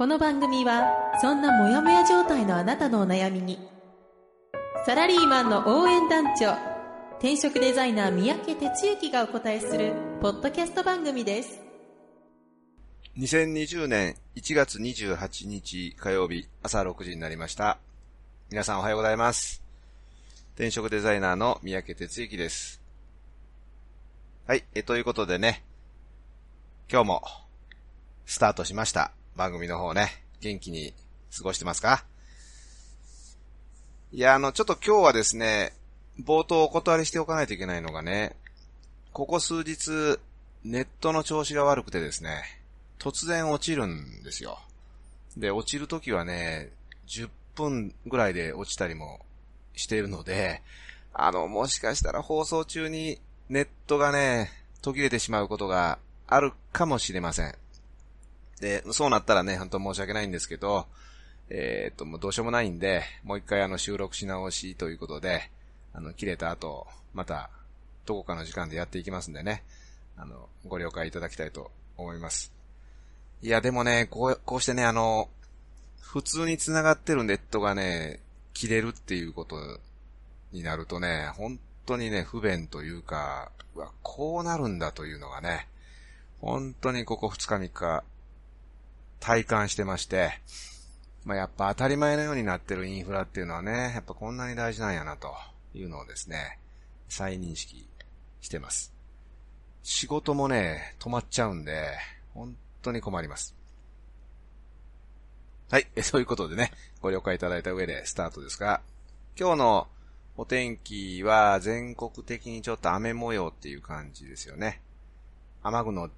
この番組はそんなモヤモヤ状態のあなたのお悩みにサラリーマンの応援団長転職デザイナー三宅哲之がお答えするポッドキャスト番組です2020年1月28日火曜日朝6時になりました。皆さんおはようございます。転職デザイナーの三宅哲之です。はい、え、ということでね、今日もスタートしました。番組の方ね、元気に過ごしてますか？いや、あの、ちょっと今日はですね、冒頭お断りしておかないといけないのがね、ここ数日、ネットの調子が悪くてですね、突然落ちるんですよ。で、落ちるときはね、10分ぐらいで落ちたりもしているので、あの、もしかしたら放送中にネットがね、途切れてしまうことがあるかもしれません。で、そうなったらね、本当申し訳ないんですけど、えーっと、もうどうしようもないんで、もう一回あの収録し直しということで、あの、切れた後、また、どこかの時間でやっていきますんでね、あの、ご了解いただきたいと思います。いや、でもね、こう、こうしてね、あの、普通に繋がってるネットがね、切れるっていうことになるとね、本当にね、不便というか、うわ、こうなるんだというのがね、本当にここ2日3日、体感してまして、まあ、やっぱ当たり前のようになってるインフラっていうのはね、やっぱこんなに大事なんやなというのをですね、再認識してます。仕事もね、止まっちゃうんで、本当に困ります。はい。え そういうことでね、ご了解いただいた上でスタートですが、今日のお天気は全国的にちょっと雨模様っていう感じですよね。雨具の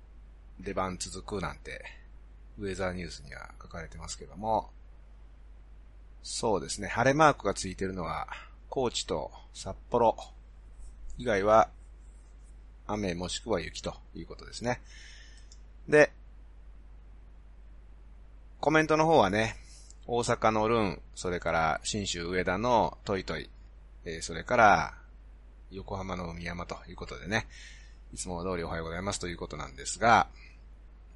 出番続くなんて、ウェザーニュースには書かれてますけども、そうですね、晴れマークがついてるのは、高知と札幌。以外は、雨もしくは雪ということですね。で、コメントの方はね、大阪のルン、それから新州上田のトイトイ、えーそれから横浜の海山ということでね、いつも通りおはようございますということなんですが、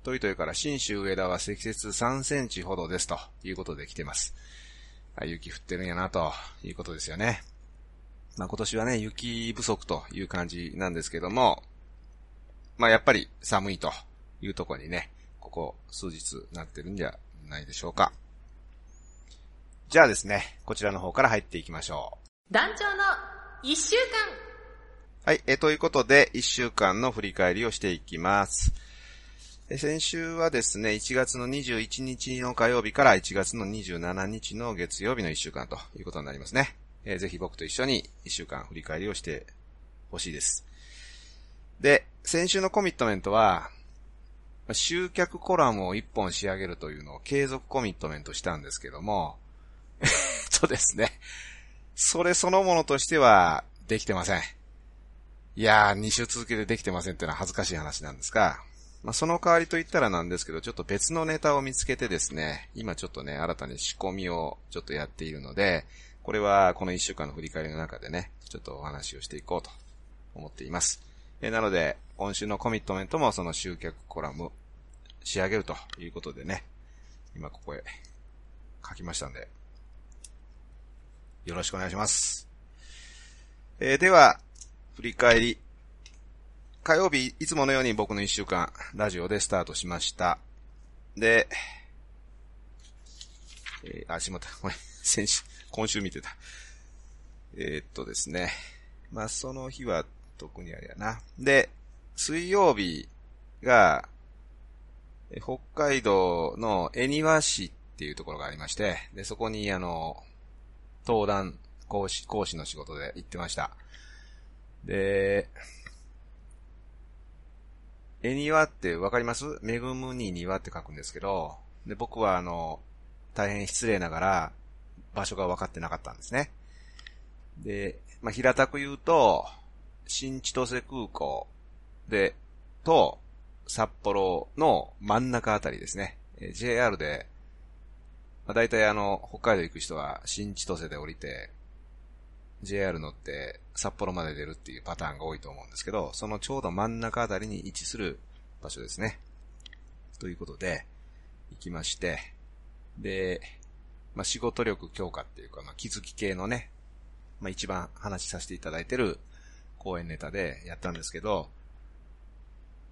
トイトイから新州上田は積雪3センチほどですということで来てます。あ雪降ってるんやなということですよね。まあ今年はね、雪不足という感じなんですけども、まあやっぱり寒いというところにね、ここ数日なってるんじゃないでしょうか。じゃあですね、こちらの方から入っていきましょう。団長の1週間はい、えーということで、1週間の振り返りをしていきます。先週はですね、1月の21日の火曜日から1月の27日の月曜日の1週間ということになりますね。えーぜひ僕と一緒に1週間振り返りをしてほしいです。で、先週のコミットメントは、集客コラムを1本仕上げるというのを継続コミットメントしたんですけども、えっとですね、それそのものとしてはできてません。いやー、2週続けてできてませんっていうのは恥ずかしい話なんですが、まあ、その代わりと言ったらなんですけど、ちょっと別のネタを見つけてですね、今ちょっとね、新たに仕込みをちょっとやっているので、これはこの1週間の振り返りの中でね、ちょっとお話をしていこうと思っています。えなので、今週のコミットメントもその集客コラム仕上げるということでね、今ここへ書きましたんで、よろしくお願いします。えーでは、振り返り。火曜日、いつものように僕の一週間、ラジオでスタートしました。で、えーあ、しまった。ごめん。先週、今週見てた。えーっとですね。まあ、その日は特にあれやな。で、水曜日が、北海道の恵庭市っていうところがありまして、で、そこにあの、登壇、講師、講師の仕事で行ってました。で、え庭ってわかります？恵むに庭って書くんですけど、で、僕はあの、大変失礼ながら、場所が分かってなかったんですね。で、まあ、平たく言うと、新千歳空港で、と、札幌の真ん中あたりですね。JR で、まあ、大体あの、北海道行く人は新千歳で降りて、JR 乗って札幌まで出るっていうパターンが多いと思うんですけど、そのちょうど真ん中あたりに位置する場所ですね。ということで、行きまして、で、まあ、仕事力強化っていうか、まあ、気づき系のね、まあ、一番話しさせていただいてる講演ネタでやったんですけど、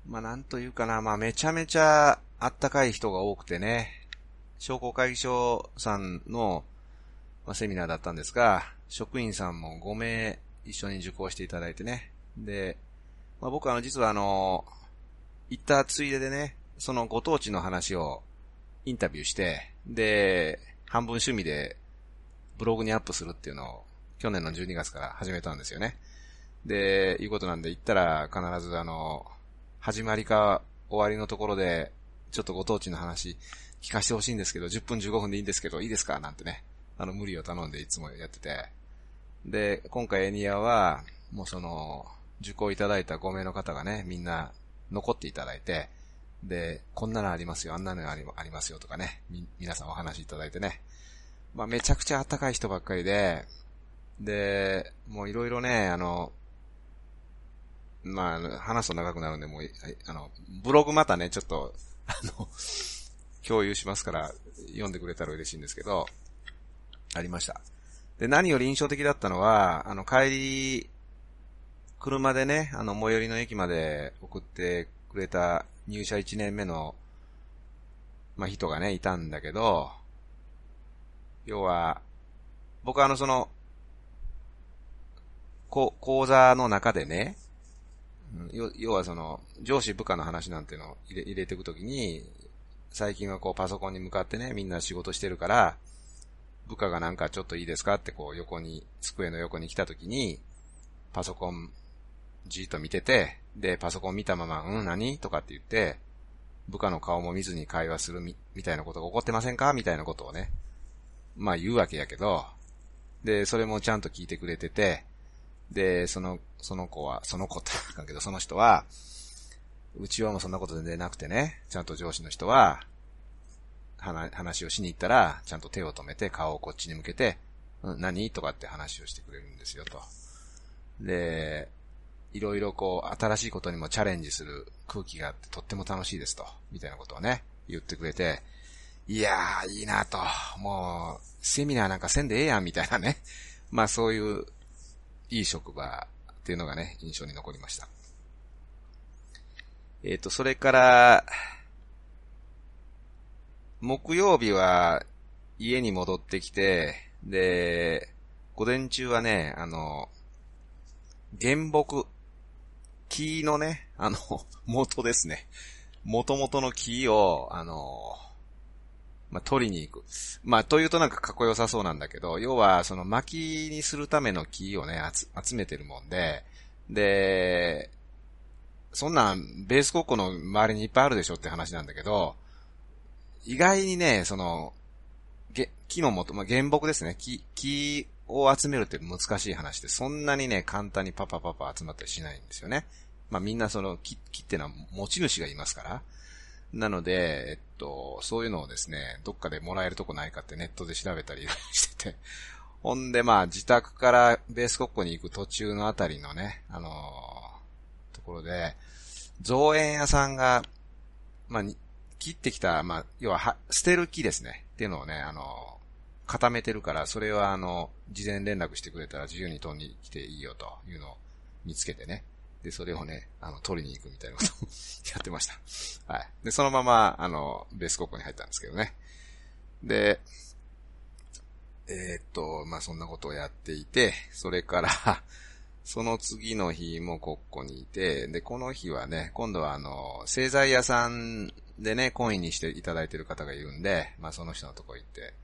まあ、なんというかな、まあ、めちゃめちゃあったかい人が多くてね、商工会議所さんの、まあ、セミナーだったんですが、職員さんも5名一緒に受講していただいてね。で、まあ、僕はあの、実はあの、行ったついででね、そのご当地の話をインタビューして、で、半分趣味でブログにアップするっていうのを去年の12月から始めたんですよね。で、いうことなんで行ったら必ずあの、始まりか終わりのところで、ちょっとご当地の話聞かせてほしいんですけど、10分15分でいいんですけど、いいですか？なんてね、あの、無理を頼んでいつもやってて。で、今回エニアは、もうその、受講いただいた5名の方がね、みんな残っていただいて、で、こんなのありますよ、あんなのありありますよとかね、み、皆さんお話いただいてね。まあ、めちゃくちゃ暖かい人ばっかりで、で、もういろいろね、あの、まあ、話すと長くなるんで、もう、あの、ブログまたね、ちょっと、あの、共有しますから、読んでくれたら嬉しいんですけど、ありました。で、何より印象的だったのは、あの、帰り、車でね、あの、最寄りの駅まで送ってくれた入社1年目の、まあ、人がね、いたんだけど、要は、僕はあの、その、こ、講座の中でね、要はその、上司部下の話なんていうのを入れ入れていくときに、最近はこうパソコンに向かってね、みんな仕事してるから、部下がなんかちょっといいですかってこう横に、机の横に来たときに、パソコンじーっと見てて、で、パソコン見たまま、うん何とかって言って、部下の顔も見ずに会話するみ、みたいなことが起こってませんか？みたいなことをね、まあ言うわけやけど、で、それもちゃんと聞いてくれてて、で、その、その子は、その子って言うけど、その人は、うちはもうそんなこと全然なくてね、ちゃんと上司の人は、話をしに行ったら、ちゃんと手を止めて顔をこっちに向けて、何？とかって話をしてくれるんですよと。で、いろいろこう、新しいことにもチャレンジする空気があってとっても楽しいですと、みたいなことをね、言ってくれて、いやー、いいなと、もう、セミナーなんかせんでええやん、みたいなね。まあそういう、いい職場っていうのがね、印象に残りました。えっ、ー、と、それから、木曜日は家に戻ってきて、で、午前中はね、あの、原木木のね、あの、元ですね。元々の木を、あの、ま、取りに行く。まあ、というとなんかかっこよさそうなんだけど、要は、その薪にするための木をね、集めてるもんで、で、そんなん、ベース国庫の周りにいっぱいあるでしょって話なんだけど、意外にね、その、げ木の元、まあ、原木ですね。木、木を集めるって難しい話で、そんなにね、簡単にパパパパ集まったりしないんですよね。まあみんなその木、木ってのは持ち主がいますから。なので、えっと、そういうのをですね、どっかでもらえるとこないかってネットで調べたりしてて、ほんでまあ自宅からベース国庫に行く途中のあたりのね、あのー、ところで、造園屋さんが、まあ、切ってきた、まあ、要はは、捨てる木ですね。っていうのをね、あの固めてるから、それはあの、事前連絡してくれたら自由に取りに来ていいよというのを見つけてね。で、それをね、あの、取りに行くみたいなことを やってました。はい。で、そのまま、あの、ベース国庫に入ったんですけどね。で、えー、っと、まあ、そんなことをやっていて、それから その次の日も国庫にいて、で、この日はね、今度はあの、製材屋さんでね、コインにしていただいている方がいるんで、まあ、その人のとこ行って、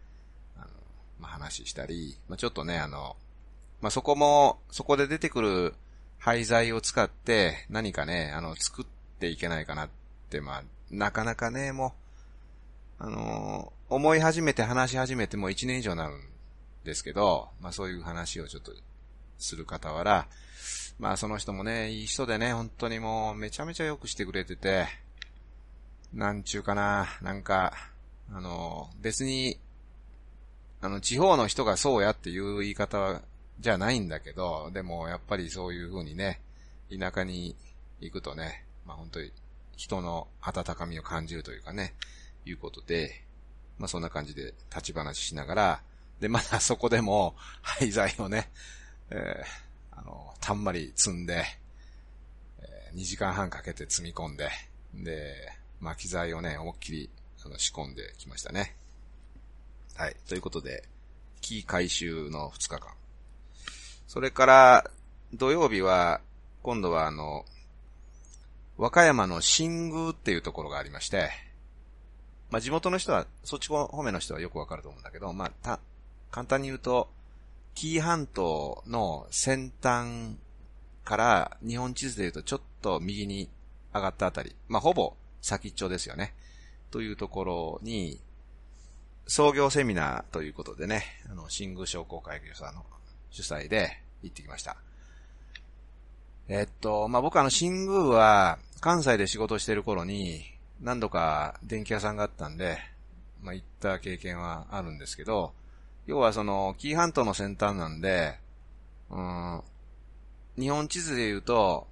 あのまあ、話したり、まあ、ちょっとね、あの、まあ、そこも、そこで出てくる廃材を使って何かね、あの、作っていけないかなって、まあ、なかなかね、もう、あの思い始めて話し始めてもう1年以上になるんですけど、まあそういう話をちょっとする傍ら、まあその人もね、いい人でね、本当にもうめちゃめちゃよくしてくれてて、なんちゅうかな、なんか、あの、別に、あの、地方の人がそうやっていう言い方は、じゃないんだけど、でもやっぱりそういう風にね、田舎に行くとね、まあ本当に人の温かみを感じるというかね、いうことで、まあそんな感じで立ち話しながら、で、まだそこでも廃材をね、えー、あの、たんまり積んで、えー、2時間半かけて積み込んで、で、巻き材をね、思いっきりあの仕込んできましたね。はい。ということで、木回収の2日間。それから、土曜日は、今度はあの、和歌山の新宮っていうところがありまして、まあ、地元の人は、そっち方面の人はよくわかると思うんだけど、まあ、た、簡単に言うと、紀伊半島の先端から日本地図で言うとちょっと右に上がったあたり、まあ、ほぼ先っちょですよね。というところに、創業セミナーということでね、あの、新宮商工会議所さんの主催で行ってきました。えっと、まあ、僕あの、新宮は関西で仕事してる頃に何度か電気屋さんがあったんで、まあ、行った経験はあるんですけど、要はその、紀伊半島の先端なんで、うん、日本地図で言うと、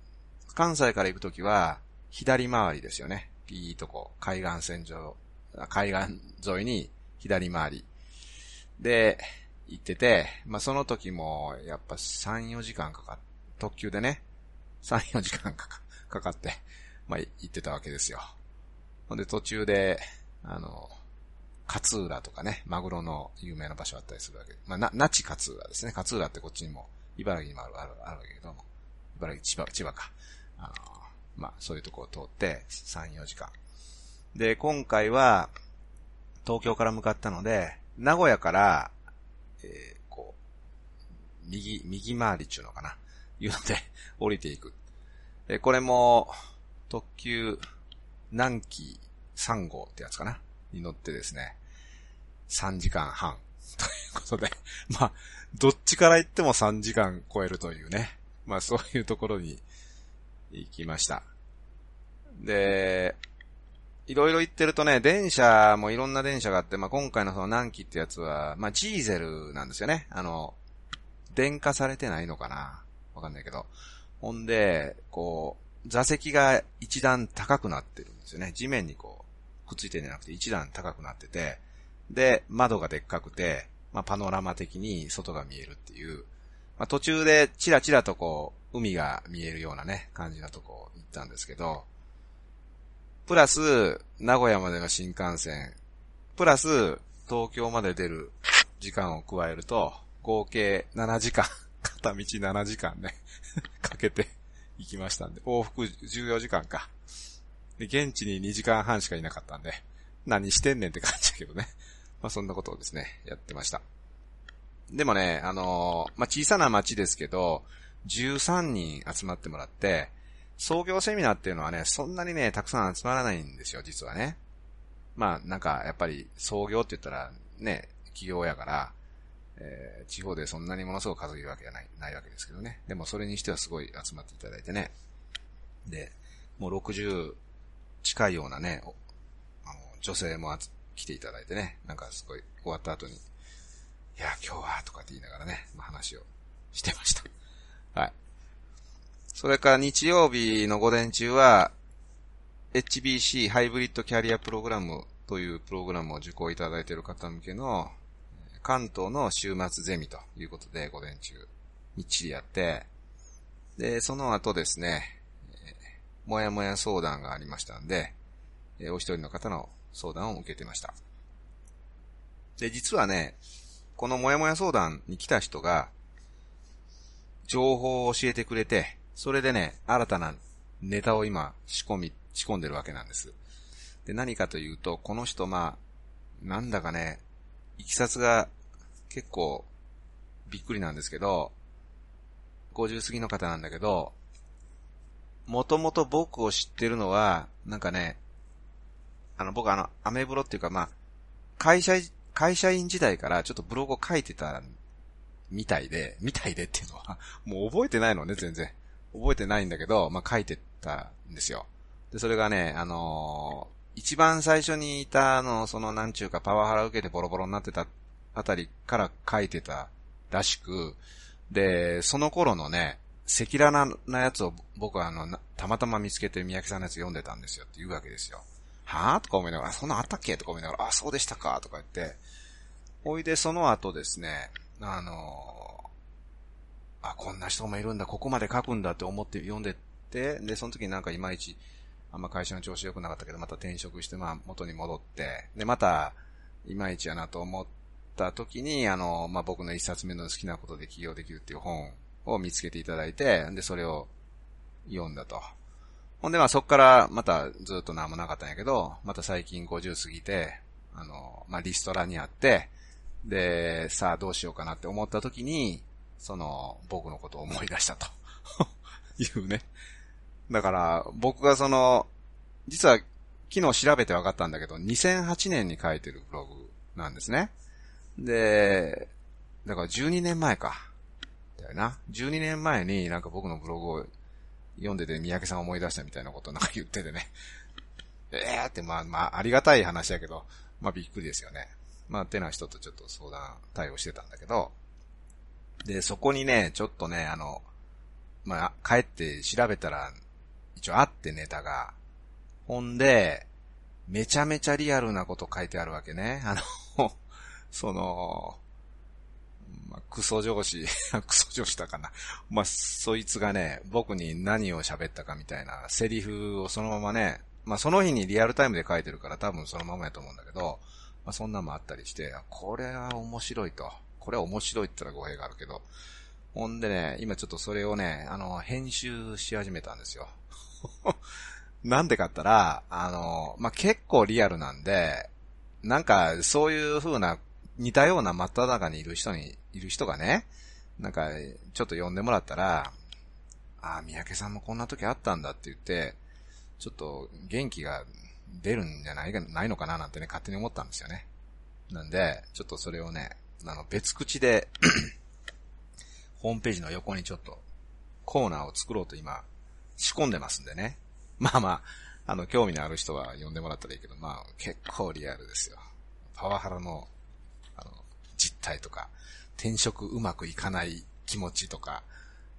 関西から行くときは、左回りですよね。いいとこ、海岸線上、海岸沿いに左回り。で、行ってて、まあ、その時も、やっぱ3、4時間かかっ、特急でね、3、4時間かか、かかって、まあ、行ってたわけですよ。ほんで途中で、あの、勝浦とかね、マグロの有名な場所あったりするわけで。まあ、な、那智勝浦ですね。勝浦ってこっちにも、茨城にもある、ある、あるわけけども、茨城、千葉、千葉か。あの、まあ、そういうとこを通って、3、4時間。で、今回は、東京から向かったので、名古屋から、えー、こう、右、右回りっていうのかな。いうので、降りていく。で、これも、特急、南紀3号ってやつかな？に乗ってですね、3時間半。ということで、まあ、どっちから行っても3時間超えるというね。まあそういうところに行きました。で、いろいろ言ってるとね、電車もいろんな電車があって、まあ今回のその南紀ってやつは、まあジーゼルなんですよね。あの、電化されてないのかな？わかんないけど。ほんで、こう、座席が一段高くなってるんですよね。地面にこう、くっついてんじゃなくて一段高くなってて、で、窓がでっかくて、まあパノラマ的に外が見えるっていう、まあ途中でチラチラとこう、海が見えるようなね、感じのとこ行ったんですけど、プラス、名古屋までの新幹線、プラス、東京まで出る時間を加えると、合計7時間、片道7時間ね かけて行きましたんで、往復14時間か。で、現地に2時間半しかいなかったんで、何してんねんって感じだけどね。まあそんなことをですね、やってました。でもね、あのー、まあ小さな町ですけど、13人集まってもらって、創業セミナーっていうのはね、そんなにね、たくさん集まらないんですよ、実はね。まあ、なんか、やっぱり、創業って言ったら、ね、企業やから、えー、地方でそんなにものすごく稼げるわけじゃない、ないわけですけどね。でも、それにしてはすごい集まっていただいてね。で、もう60近いようなね、あの女性も来ていただいてね、なんかすごい終わった後に、いや、今日は、とかって言いながらね、まあ、話をしてました。はい。それから日曜日の午前中は、HBC ハイブリッドキャリアプログラムというプログラムを受講いただいている方向けの関東の週末ゼミということで午前中みっちりやって、で、その後ですね、もやもや相談がありましたんで、お一人の方の相談を受けてました。で、実はね、このもやもや相談に来た人が、情報を教えてくれて、それでね、新たなネタを今仕込み、仕込んでるわけなんです。で、何かというと、この人まあ、なんだかね、いきさつが結構びっくりなんですけど、50過ぎの方なんだけど、もともと僕を知ってるのは、なんかね、あの僕あの、アメブロっていうかまあ、会社、会社員時代からちょっとブログを書いてたみたいで、みたいでっていうのは、もう覚えてないのね、全然。覚えてないんだけど、まあ、書いてたんですよ。で、それがね、あのー、一番最初にいたの、その、なんちゅうか、パワハラ受けてボロボロになってたあたりから書いてたらしく、で、その頃のね、赤裸々なやつを僕はあの、たまたま見つけて三宅さんのやつ読んでたんですよって言うわけですよ。はぁ？とか思いながら、そんなあったっけ？とか思いながら、あ、そうでしたか？とか言って、ほいでその後ですね、あのあ、こんな人もいるんだ、ここまで書くんだって思って読んでって、で、その時になんかいまいち、あんま会社の調子良くなかったけど、また転職して、まあ元に戻って、で、また、いまいちやなと思った時に、あの、まあ僕の一冊目の好きなことで起業できるっていう本を見つけていただいて、で、それを読んだと。ほんで、まあそっからまたずっと何もなかったんやけど、また最近50過ぎて、あの、まあリストラにあって、で、さあどうしようかなって思った時に、その、僕のことを思い出したと いうね。だから、僕がその、実は昨日調べて分かったんだけど、2008年に書いてるブログなんですね。で、だから12年前か。だよな。12年前になんか僕のブログを読んでて三宅さん思い出したみたいなことなんか言っててね。ええーってまあまあありがたい話だけど、まあびっくりですよね。まあてな人とちょっと相談対応してたんだけど、で、そこにね、ちょっとね、あの、まあ帰って調べたら、一応あってネタが、ほんで、めちゃめちゃリアルなこと書いてあるわけね。あの、その、まあ、クソ上司、クソ上司だかな。まあ、そいつがね、僕に何を喋ったかみたいなセリフをそのままね、まあ、その日にリアルタイムで書いてるから多分そのままやと思うんだけど、まあ、そんなもあったりして、これは面白いと。これは面白いって言ったら語弊があるけど。ほんでね、今ちょっとそれをね、あの、編集し始めたんですよ。なんでかったら、あの、まあ、結構リアルなんで、なんか、そういう風な似たような真っ只中にいる人に、いる人がね、なんか、ちょっと呼んでもらったら、ああ、三宅さんもこんな時あったんだって言って、ちょっと元気が出るんじゃないか、ないのかななんてね、勝手に思ったんですよね。なんで、ちょっとそれをね、あの、別口で ホームページの横にちょっと、コーナーを作ろうと今、仕込んでますんでね。まあまあ、あの、興味のある人は呼んでもらったらいいけど、まあ、結構リアルですよ。パワハラの実態とか、転職うまくいかない気持ちとか、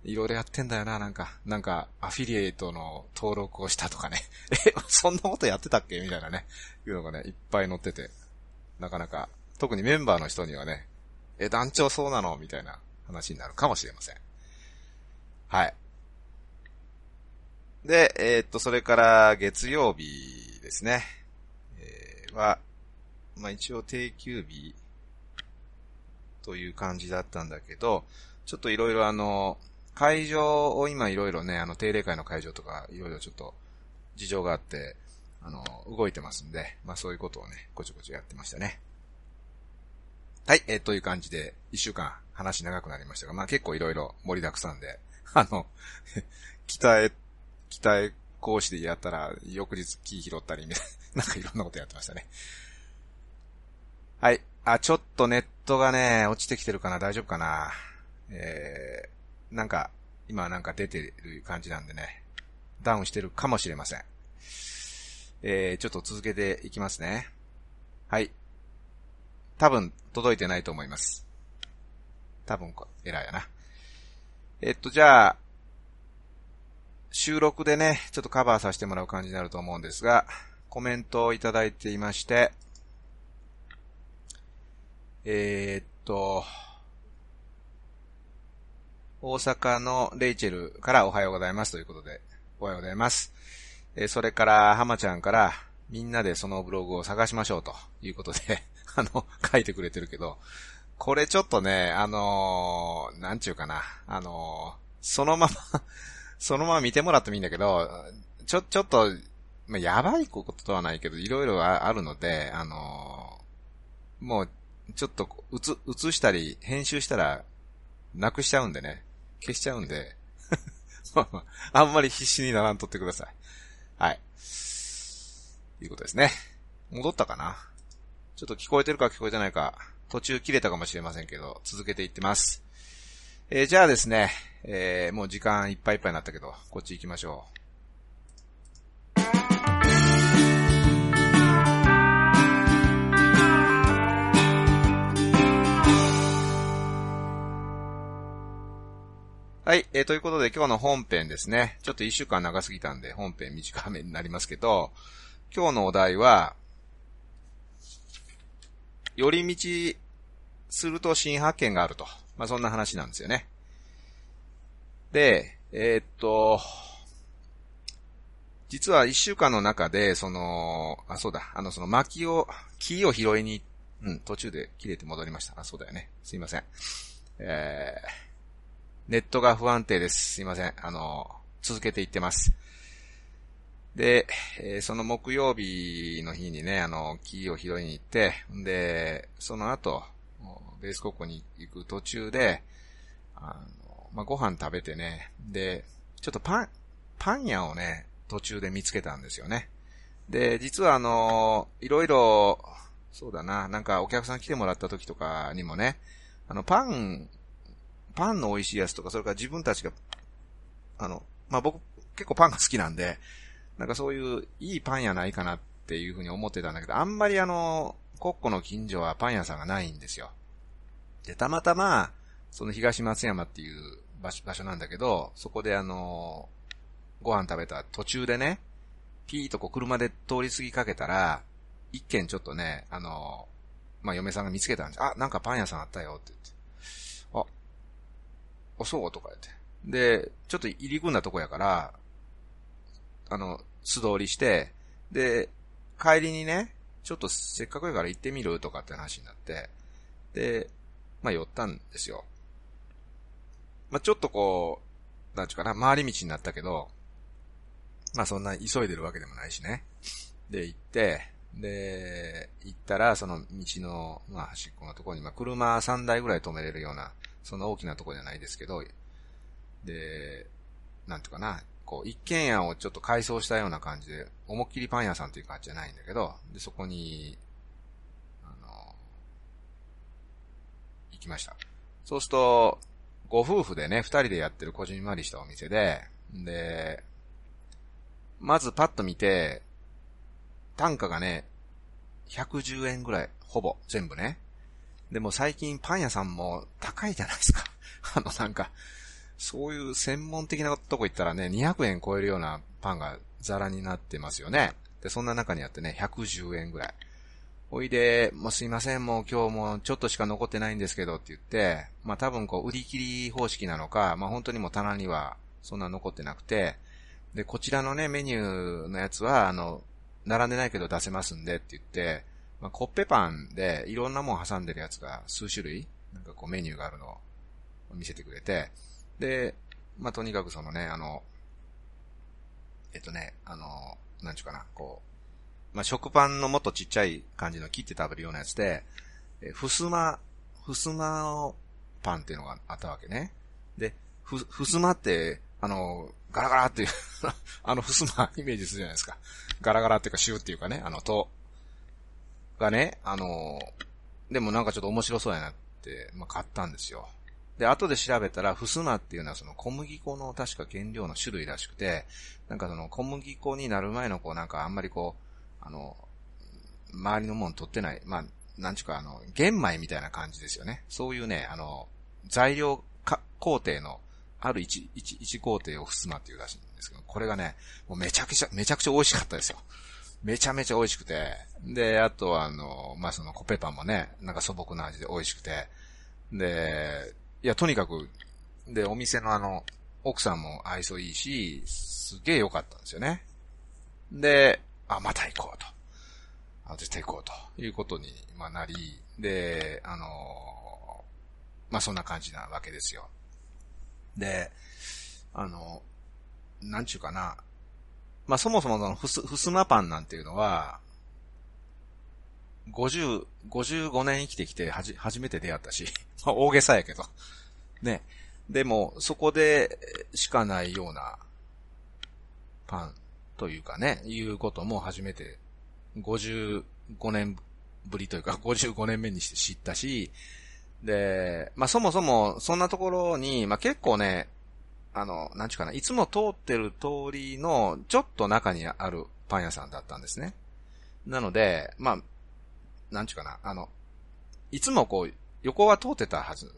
いろいろやってんだよな、なんか、なんか、アフィリエイトの登録をしたとかね。え、そんなことやってたっけ？みたいなね。いうのがね、いっぱい載ってて、なかなか、特にメンバーの人にはね、え、団長そうなの？みたいな話になるかもしれません。はい。で、えー、っと、それから月曜日ですね。えー、は、まあ、一応定休日という感じだったんだけど、ちょっといろいろあの、会場を今いろいろね、あの、定例会の会場とか、いろいろちょっと、事情があって、あの、動いてますんで、まあそういうことをね、こちょこちょやってましたね。はい、えー、という感じで、一週間話長くなりましたが、まあ結構いろいろ盛りだくさんで、あの、北へ、北へ講師でやったら、翌日木拾ったり、なんかいろんなことやってましたね。はい。あ、ちょっとネットがね、落ちてきてるかな大丈夫かなえー、なんか、今なんか出てる感じなんでね、ダウンしてるかもしれません。えー、ちょっと続けていきますね。はい。多分、届いてないと思います。多分、エラーやな。えっと、じゃあ、収録でね、ちょっとカバーさせてもらう感じになると思うんですが、コメントをいただいていまして、えー、っと、大阪のレイチェルからおはようございますということで、おはようございます。え、それから、浜ちゃんから、みんなでそのブログを探しましょうということで あの、書いてくれてるけど、これちょっとね、あのー、なんちゅうかな、あのー、そのまま そのまま見てもらってもいいんだけど、ちょ、ちょっと、まあ、やばいこととはないけど、いろいろあるので、あのー、もう、ちょっと、うつ、映したり、編集したら、なくしちゃうんでね。消しちゃうんで。あんまり必死にならんとってください。はい。いうことですね。戻ったかな？ちょっと聞こえてるか聞こえてないか、途中切れたかもしれませんけど、続けていってます。えー、じゃあですね、えー、もう時間いっぱいいっぱいになったけど、こっち行きましょう。はい、えー、ということで今日の本編ですね。ちょっと一週間長すぎたんで本編短めになりますけど、今日のお題は、寄り道すると新発見があると。まあ、そんな話なんですよね。で、えー、っと、実は一週間の中で、その、あ、そうだ、あの、その薪を、木を拾いに、うん、途中で切れて戻りました。あ、そうだよね。すいません。えー、ネットが不安定です。すいません。あの、続けていってます。で、えー、その木曜日の日にね、あの、木を拾いに行って、んで、その後、ベース高校に行く途中で、あの、まあ、ご飯食べてね、で、ちょっとパン、パン屋をね、途中で見つけたんですよね。で、実はあの、いろいろ、そうだな、なんかお客さん来てもらった時とかにもね、あの、パン、パンの美味しいやつとか、それから自分たちが、あの、まあ、僕、結構パンが好きなんで、なんかそういういいパン屋ないかなっていうふうに思ってたんだけど、あんまりあの、コッコの近所はパン屋さんがないんですよ。で、たまたま、その東松山っていう場所場所なんだけど、そこであの、ご飯食べた途中でね、ピーとこう車で通り過ぎかけたら、一軒ちょっとね、あの、まあ、嫁さんが見つけたんです。あ、なんかパン屋さんあったよって言って。あ、あ、そうとか言って。で、ちょっと入り組んだとこやから、あの、素通りして、で、帰りにね、ちょっとせっかくやから行ってみるとかって話になって、で、まあ寄ったんですよ。まあちょっとこう、なんちゅうかな、回り道になったけど、まあそんな急いでるわけでもないしね。で、行って、で、行ったら、その道の、まあ端っこのところに、まあ車3台ぐらい止めれるような、そんな大きなとこじゃないですけど、で、なんていうかな、こう、一軒家をちょっと改装したような感じで、思いっきりパン屋さんという感じじゃないんだけど、で、そこに、あの、行きました。そうすると、ご夫婦でね、二人でやってるこじんまりしたお店で、で、まずパッと見て、単価がね、110円ぐらい、ほぼ、全部ね。でも最近パン屋さんも高いじゃないですか。あのなんか、そういう専門的なとこ行ったらね、200円超えるようなパンがザラになってますよね。で、そんな中にあってね、110円ぐらい。おいで、もうすいません、もう今日もちょっとしか残ってないんですけどって言って、まあ多分こう売り切り方式なのか、まあ本当にもう棚にはそんな残ってなくて、で、こちらのね、メニューのやつは、あの、並んでないけど出せますんでって言って、まあコッペパンでいろんなもん挟んでるやつが数種類、なんかこうメニューがあるのを見せてくれて、で、まあ、とにかくそのね、あの、えっとね、あの、なんちゅうかな、こう、まあ、食パンのもっとちっちゃい感じの切って食べるようなやつで、え、ふすま、ふすまのパンっていうのがあったわけね。で、ふ、ふすまって、あの、ガラガラっていう あのふすまイメージするじゃないですか。ガラガラっていうかシューっていうかね、あの、と、がね、あの、でもなんかちょっと面白そうやなって、まあ、買ったんですよ。で、後で調べたら、ふすまっていうのはその小麦粉の確か原料の種類らしくて、なんかその小麦粉になる前のこうなんかあんまりこう、あの、周りのもの取ってない、まあ、なんちゅうかあの、玄米みたいな感じですよね。そういうね、あの、材料か工程の、ある一、一、一工程をふすまっていうらしいんですけど、これがね、もうめちゃくちゃ、めちゃくちゃ美味しかったですよ。めちゃめちゃ美味しくて。で、あとはあの、まあ、そのコペパンもね、なんか素朴な味で美味しくて。で、いや、とにかく、で、お店のあの、奥さんも愛想いいし、すげえ良かったんですよね。で、あ、また行こうと。あ、絶対行こうということに、まあ、なり、で、あのまあ、そんな感じなわけですよ。で、あの、なんちゅうかな。まあ、そもそもそのふす、ふすまパンなんていうのは、50、55年生きてきてはじ、初めて出会ったし、まあ大げさやけど。ね。でも、そこでしかないようなパンというかね、いうことも初めて55年ぶりというか55年目にして知ったし、で、まあそもそもそんなところに、まあ結構ね、あの、なんちゅうかな、いつも通ってる通りのちょっと中にあるパン屋さんだったんですね。なので、まあ、なんちゅうかな、あの、いつもこう、横は通ってたはず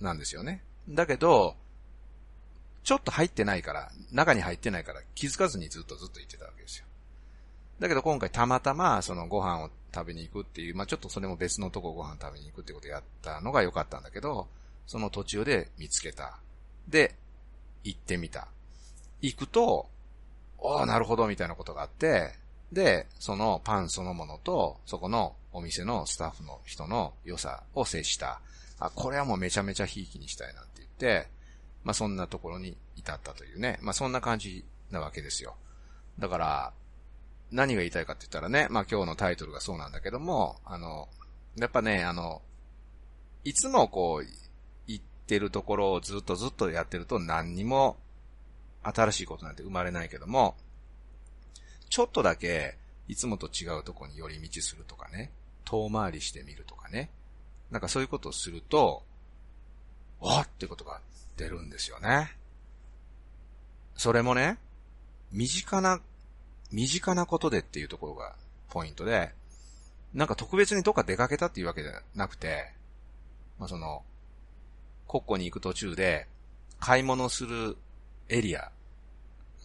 なんですよね。だけど、ちょっと入ってないから、中に入ってないから気づかずにずっとずっと行ってたわけですよ。だけど今回たまたまそのご飯を食べに行くっていう、まあちょっとそれも別のとこご飯食べに行くってことやったのが良かったんだけど、その途中で見つけた。で、行ってみた。行くと、ああ、なるほど、みたいなことがあって、で、そのパンそのものと、そこのお店のスタッフの人の良さを接した。あ、これはもうめちゃめちゃひいきにしたいなんて言って、まあそんなところに至ったというね。まあそんな感じなわけですよ。だから、何が言いたいかって言ったらね、まあ今日のタイトルがそうなんだけども、あの、やっぱね、あの、いつもこう、ってるところをずっとずっとやってると何にも新しいことなんて生まれないけども、ちょっとだけいつもと違うとこに寄り道するとかね、遠回りしてみるとかね、なんかそういうことをすると、わってことが出るんですよね。それもね、身近な身近なことでっていうところがポイントで、なんか特別にどっか出かけたっていうわけじゃなくて、まあその、国庫に行く途中で買い物するエリア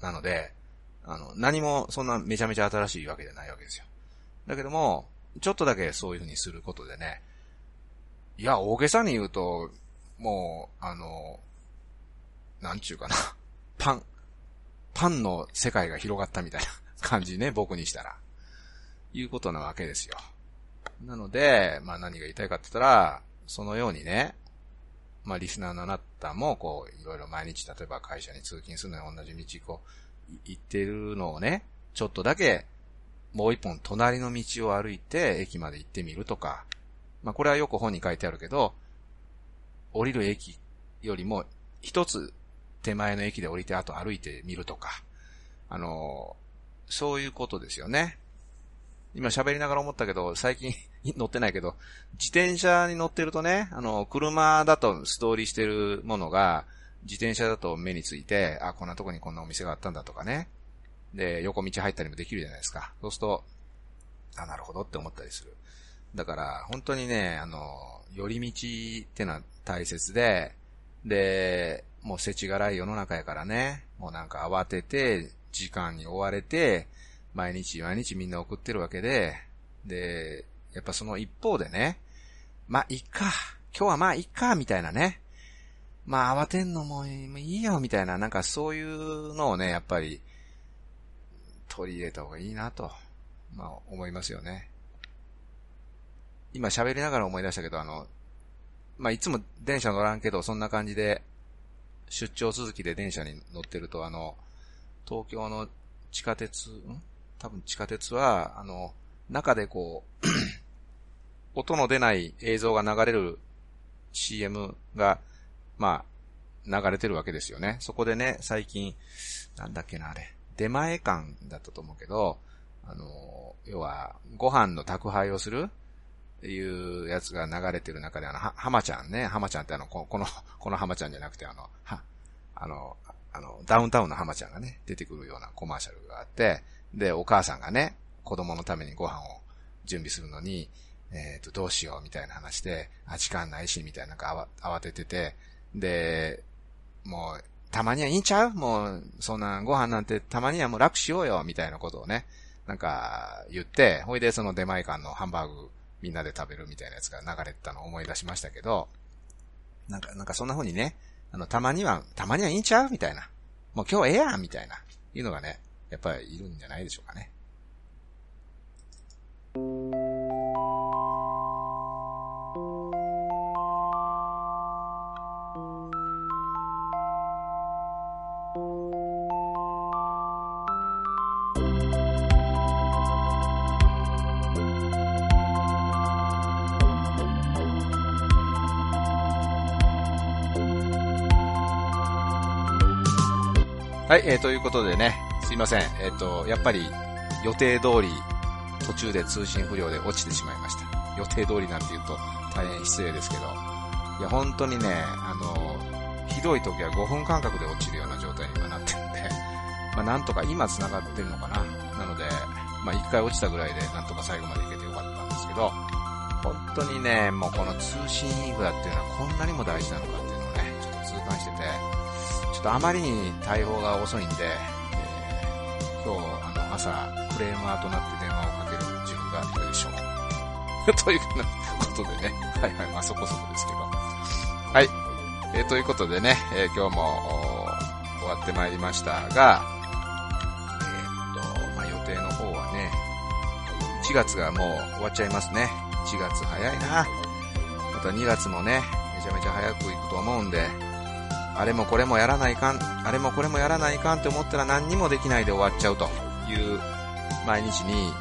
なので、あの、何もそんなめちゃめちゃ新しいわけじゃないわけですよ。だけども、ちょっとだけそういう風にすることでね、いや、大げさに言うと、もう、あの、なんちゅうかな、パン、パンの世界が広がったみたいな 感じね、僕にしたら。いうことなわけですよ。なので、まあ何が言いたいかって言ったら、そのようにね、まあリスナーのあなたも、こう、いろいろ毎日、例えば会社に通勤するのに同じ道、こう、行ってるのをね、ちょっとだけ、もう一本隣の道を歩いて駅まで行ってみるとか、まあこれはよく本に書いてあるけど、降りる駅よりも一つ手前の駅で降りてあと歩いてみるとか、あの、そういうことですよね。今喋りながら思ったけど、最近 乗ってないけど、自転車に乗ってるとね、あの、車だとストーリーしてるものが、自転車だと目について、あ、こんなとこにこんなお店があったんだとかね。で、横道入ったりもできるじゃないですか。そうすると、あ、なるほどって思ったりする。だから、本当にね、あの、寄り道ってのは大切で、で、もう世知辛い世の中やからね、もうなんか慌てて、時間に追われて、毎日毎日みんな送ってるわけで、で、やっぱその一方でね、まあ、いっか、今日はまあ、いっか、みたいなね。まあ、慌てんのもいいよ、みたいな、なんかそういうのをね、やっぱり、取り入れた方がいいなと、まあ、思いますよね。今喋りながら思い出したけど、あの、まあ、いつも電車乗らんけど、そんな感じで、出張続きで電車に乗ってると、あの、東京の地下鉄、ん？多分地下鉄は、あの、中でこう 音の出ない映像が流れる CM が、まあ、流れてるわけですよね。そこでね、最近、なんだっけな、あれ、出前館だったと思うけど、あの、要は、ご飯の宅配をするっていうやつが流れてる中で、あの、は、浜ちゃんね、浜ちゃんってあの、この、この浜ちゃんじゃなくて、あの、は、あの、あの、ダウンタウンの浜ちゃんがね、出てくるようなコマーシャルがあって、で、お母さんがね、子供のためにご飯を準備するのに、えっ、ー、と、どうしようみたいな話で、あ、時間ないし、みたいな、なんか慌ててて、で、もう、たまにはいいんちゃう？もう、そんなご飯なんてたまにはもう楽しようよ、みたいなことをね、なんか言って、ほいでその出前館のハンバーグみんなで食べるみたいなやつが流れてたのを思い出しましたけど、なんか、なんかそんな風にね、あの、たまには、たまにはいいんちゃう？みたいな。もう今日ええやんみたいな。いうのがね、やっぱりいるんじゃないでしょうかね。はい、えー、ということでね、すいません。えっ、ー、と、やっぱり予定通り途中で通信不良で落ちてしまいました。予定通りなんて言うと大変失礼ですけど、いや、本当にね、あの、ひどい時は5分間隔で落ちるような状態に今なってるんで、まあなんとか今繋がってるのかな。なので、まあ一回落ちたぐらいでなんとか最後まで行けてよかったんですけど、本当にね、もうこの通信インフラっていうのはこんなにも大事なのかっていうのをね、ちょっと痛感してて、ちょっとあまりに対応が遅いんで、今日、あの、朝、クレーマーとなって電話をかける自分がいるでしょう。ということでね、はいはい、まあそこそこですけど。はい。えー、ということでね、えー、今日も終わってまいりましたが、えー、っと、まあ予定の方はね、1月がもう終わっちゃいますね。1月早いな。また2月もね、めちゃめちゃ早く行くと思うんで、あれもこれもやらないかん、あれもこれもやらないかんって思ったら何にもできないで終わっちゃうと。いう毎日に、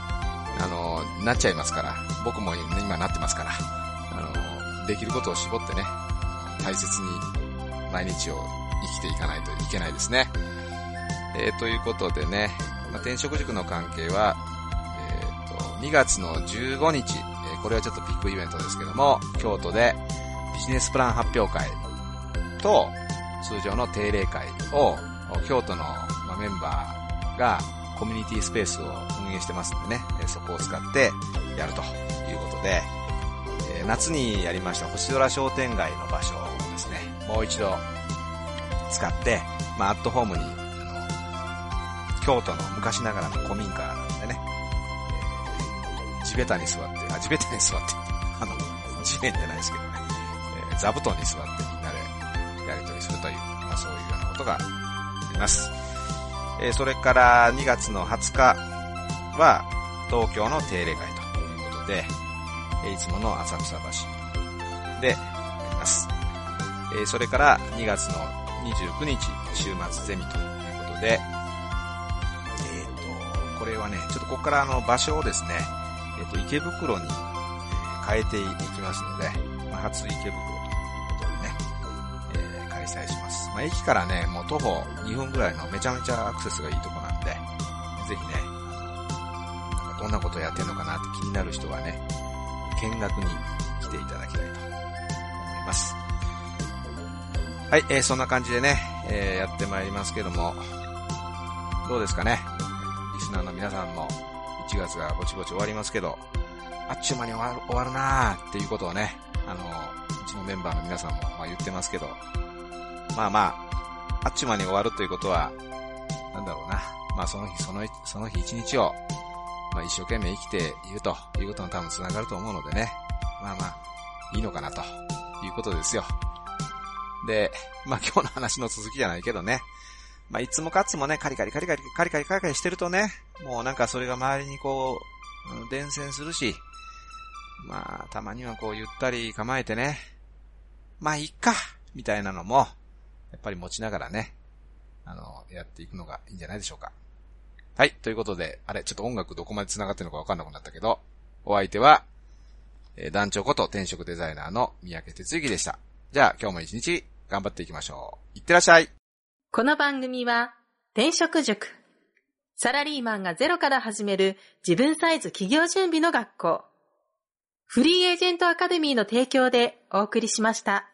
あの、なっちゃいますから、僕も今なってますから、あの、できることを絞ってね、大切に毎日を生きていかないといけないですね。えー、ということでね、まあ、転職塾の関係は、えっ、ー、と、2月の15日え、これはちょっとビッグイベントですけども、京都でビジネスプラン発表会と通常の定例会を京都のメンバーがコミュニティスペースを運営してますんでね、そこを使ってやるということで、夏にやりました星空商店街の場所をですね、もう一度使って、まあ、アットホームに、あの、京都の昔ながらの古民家なんでねえ、地べたに座って、あ、地べたに座って、あの、地面じゃないですけどね、えー、座布団に座ってするという、まあそういうようなことがあります。え、それから2月の20日は、東京の定例会ということで、え、いつもの浅草橋でやります。え、それから2月の29日、週末ゼミということで、えっ、ー、と、これはね、ちょっとここからあの場所をですね、えっ、と、池袋に変えていきますので、まあ、初池袋あ、駅からね、もう徒歩2分ぐらいのめちゃめちゃアクセスがいいとこなんで、ぜひね、どんなことやってんのかなって気になる人はね、見学に来ていただきたいと思います。はい、えー、そんな感じでね、えー、やってまいりますけども、どうですかね？リスナーの皆さんも1月がぼちぼち終わりますけど、あっちゅう間に終わる、終わるなーっていうことをね、あの、うちのメンバーの皆さんもまあ言ってますけど、まあまあ、あっちゅう間に終わるということは、なんだろうな。まあその日、その、その日一日を、まあ一生懸命生きているということの多分繋がると思うのでね。まあまあ、いいのかなということですよ。で、まあ今日の話の続きじゃないけどね。まあ、いつもかつもね、カリカリカリカリカリカリカリカリしてるとね、もうなんかそれが周りにこう、伝染するし、まあ、たまにはこうゆったり構えてね、まあいっかみたいなのも、やっぱり持ちながらね、あの、やっていくのがいいんじゃないでしょうか。はい、ということで、あれ、ちょっと音楽どこまで繋がってるのかわかんなくなったけど、お相手は、えー、団長こと転職デザイナーの三宅哲之でした。じゃあ今日も一日頑張っていきましょう。いってらっしゃい。この番組は、転職塾。サラリーマンがゼロから始める自分サイズ企業準備の学校。フリーエージェントアカデミーの提供でお送りしました。